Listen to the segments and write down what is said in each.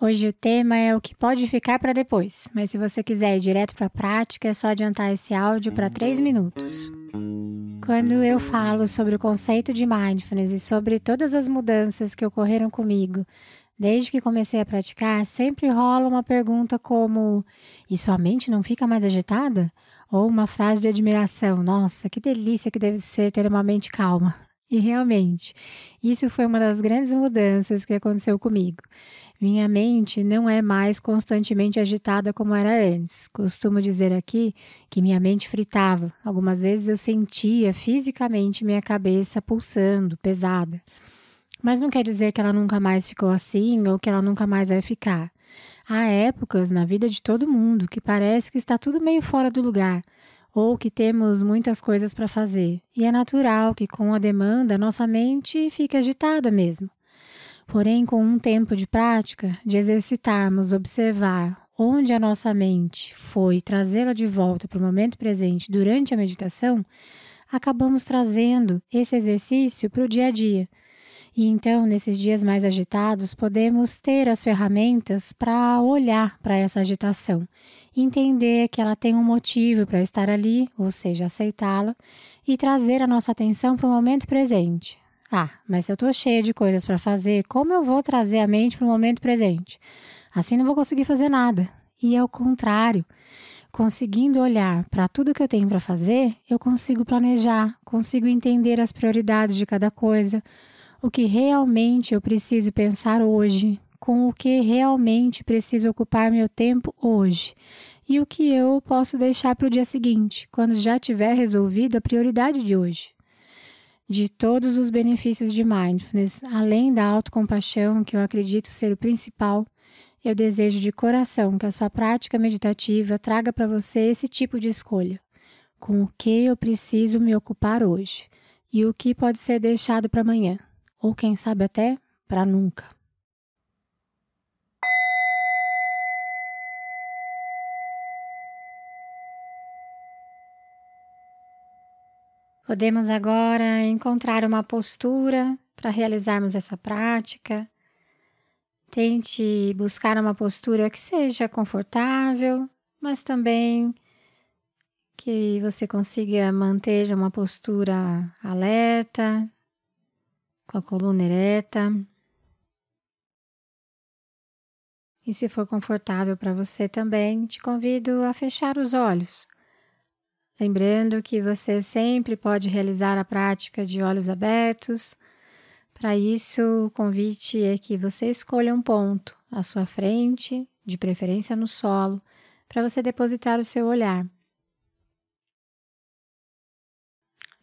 Hoje o tema é o que pode ficar para depois, mas se você quiser ir direto para a prática, é só adiantar esse áudio para 3 minutos. Quando eu falo sobre o conceito de mindfulness e sobre todas as mudanças que ocorreram comigo desde que comecei a praticar, sempre rola uma pergunta como: e sua mente não fica mais agitada? Ou uma frase de admiração: nossa, que delícia que deve ser ter uma mente calma. E realmente, isso foi uma das grandes mudanças que aconteceu comigo. Minha mente não é mais constantemente agitada como era antes. Costumo dizer aqui que minha mente fritava. Algumas vezes eu sentia fisicamente minha cabeça pulsando, pesada. Mas não quer dizer que ela nunca mais ficou assim ou que ela nunca mais vai ficar. Há épocas na vida de todo mundo que parece que está tudo meio fora do lugar ou que temos muitas coisas para fazer. E é natural que com a demanda nossa mente fique agitada mesmo. Porém, com um tempo de prática, de exercitarmos, observar onde a nossa mente foi trazê-la de volta para o momento presente durante a meditação, acabamos trazendo esse exercício para o dia a dia. E então, nesses dias mais agitados, podemos ter as ferramentas para olhar para essa agitação, entender que ela tem um motivo para estar ali, ou seja, aceitá-la, e trazer a nossa atenção para o momento presente. Ah, mas se eu estou cheia de coisas para fazer, como eu vou trazer a mente para o momento presente? Assim não vou conseguir fazer nada. E é o contrário. Conseguindo olhar para tudo que eu tenho para fazer, eu consigo planejar, consigo entender as prioridades de cada coisa, o que realmente eu preciso pensar hoje, com o que realmente preciso ocupar meu tempo hoje e o que eu posso deixar para o dia seguinte, quando já tiver resolvido a prioridade de hoje de todos os benefícios de mindfulness, além da autocompaixão, que eu acredito ser o principal, eu desejo de coração que a sua prática meditativa traga para você esse tipo de escolha. Com o que eu preciso me ocupar hoje e o que pode ser deixado para amanhã, ou quem sabe até para nunca. Podemos agora encontrar uma postura para realizarmos essa prática. Tente buscar uma postura que seja confortável, mas também que você consiga manter uma postura alerta, com a coluna ereta. E se for confortável para você também, te convido a fechar os olhos Lembrando que você sempre pode realizar a prática de olhos abertos. Para isso, o convite é que você escolha um ponto à sua frente, de preferência no solo, para você depositar o seu olhar.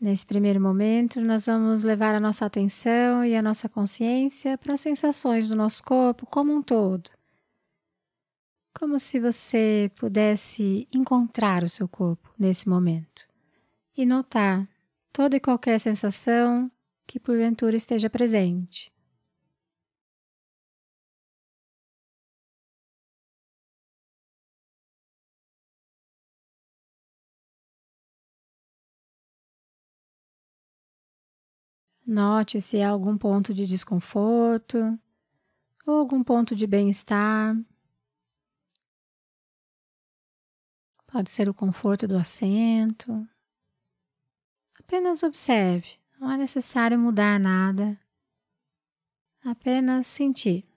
Nesse primeiro momento, nós vamos levar a nossa atenção e a nossa consciência para as sensações do nosso corpo como um todo como se você pudesse encontrar o seu corpo nesse momento e notar toda e qualquer sensação que porventura esteja presente. Note se há algum ponto de desconforto ou algum ponto de bem-estar. Pode ser o conforto do assento. Apenas observe, não é necessário mudar nada. Apenas sentir.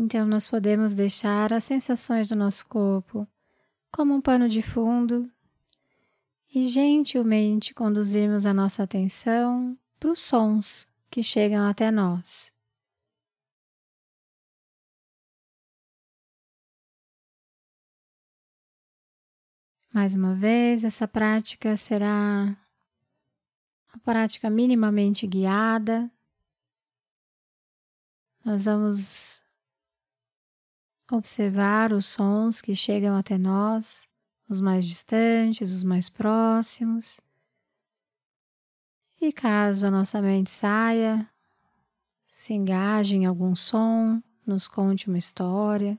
Então, nós podemos deixar as sensações do nosso corpo como um pano de fundo e gentilmente conduzirmos a nossa atenção para os sons que chegam até nós. Mais uma vez, essa prática será uma prática minimamente guiada. Nós vamos observar os sons que chegam até nós, os mais distantes, os mais próximos. E caso a nossa mente saia, se engaje em algum som, nos conte uma história,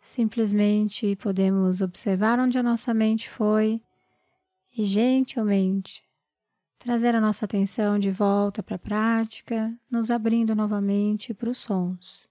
simplesmente podemos observar onde a nossa mente foi e gentilmente trazer a nossa atenção de volta para a prática, nos abrindo novamente para os sons.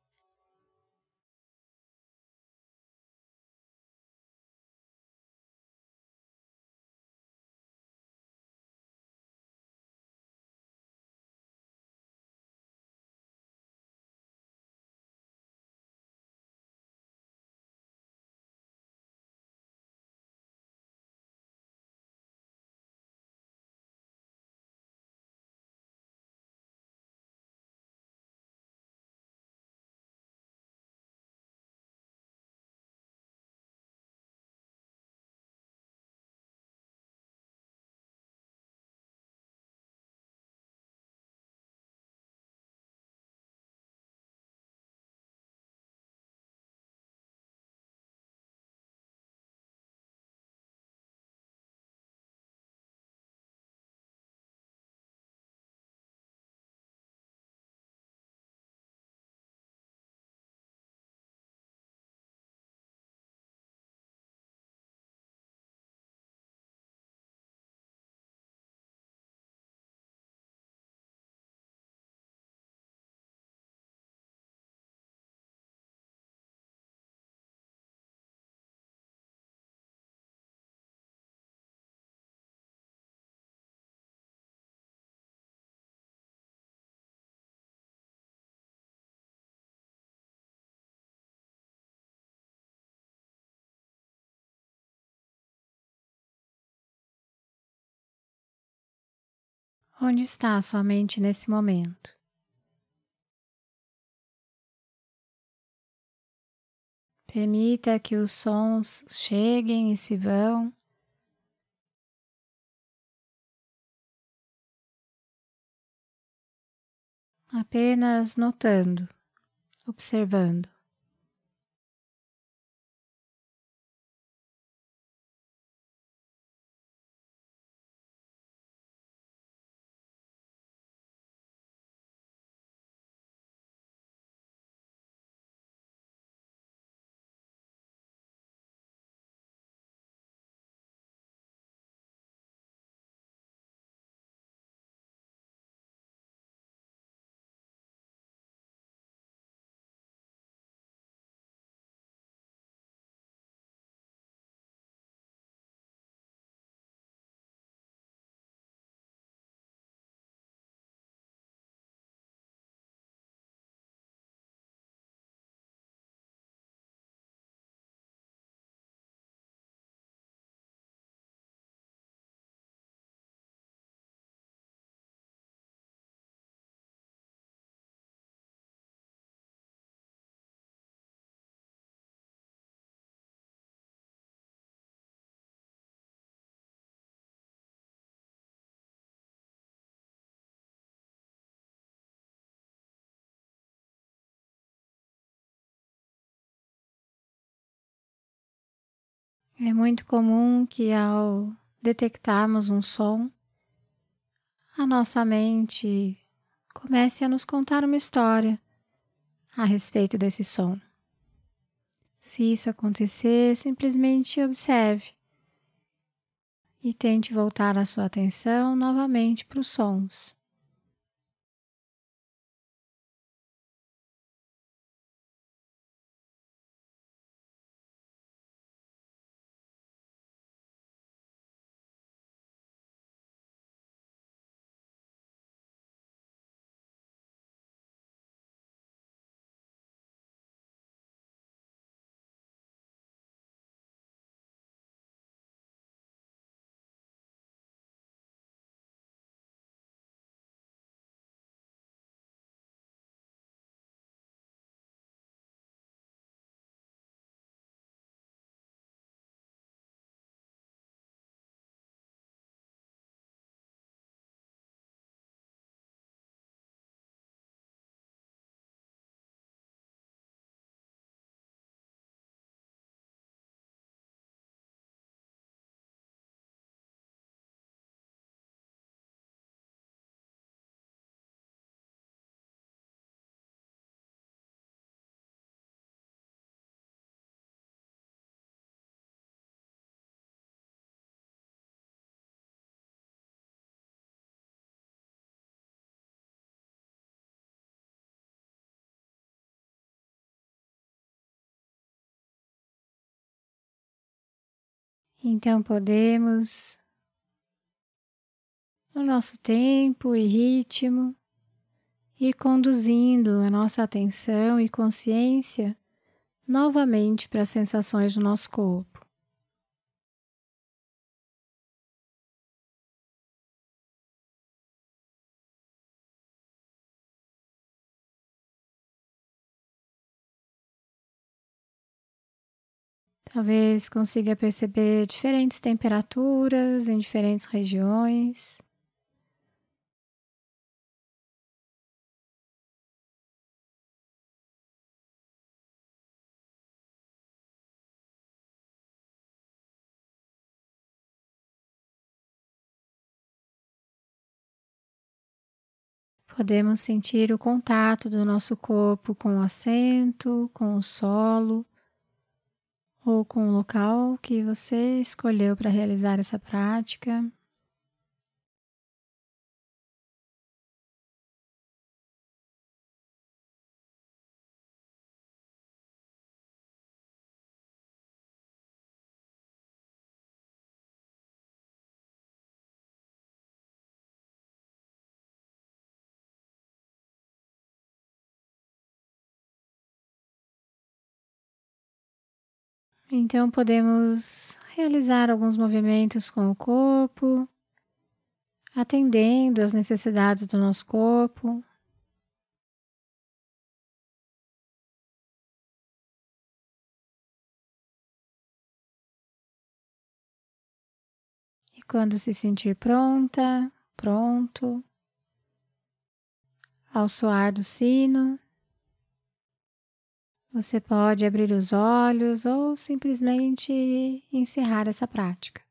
Onde está a sua mente nesse momento? Permita que os sons cheguem e se vão. Apenas notando, observando. É muito comum que ao detectarmos um som, a nossa mente comece a nos contar uma história a respeito desse som. Se isso acontecer, simplesmente observe e tente voltar a sua atenção novamente para os sons. Então podemos, no nosso tempo e ritmo, ir conduzindo a nossa atenção e consciência novamente para as sensações do nosso corpo. Talvez consiga perceber diferentes temperaturas em diferentes regiões. Podemos sentir o contato do nosso corpo com o assento, com o solo ou com o local que você escolheu para realizar essa prática. Então podemos realizar alguns movimentos com o corpo, atendendo às necessidades do nosso corpo. E quando se sentir pronta, pronto, ao soar do sino, você pode abrir os olhos ou simplesmente encerrar essa prática.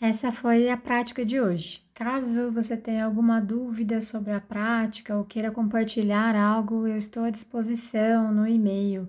Essa foi a prática de hoje. Caso você tenha alguma dúvida sobre a prática ou queira compartilhar algo, eu estou à disposição no e-mail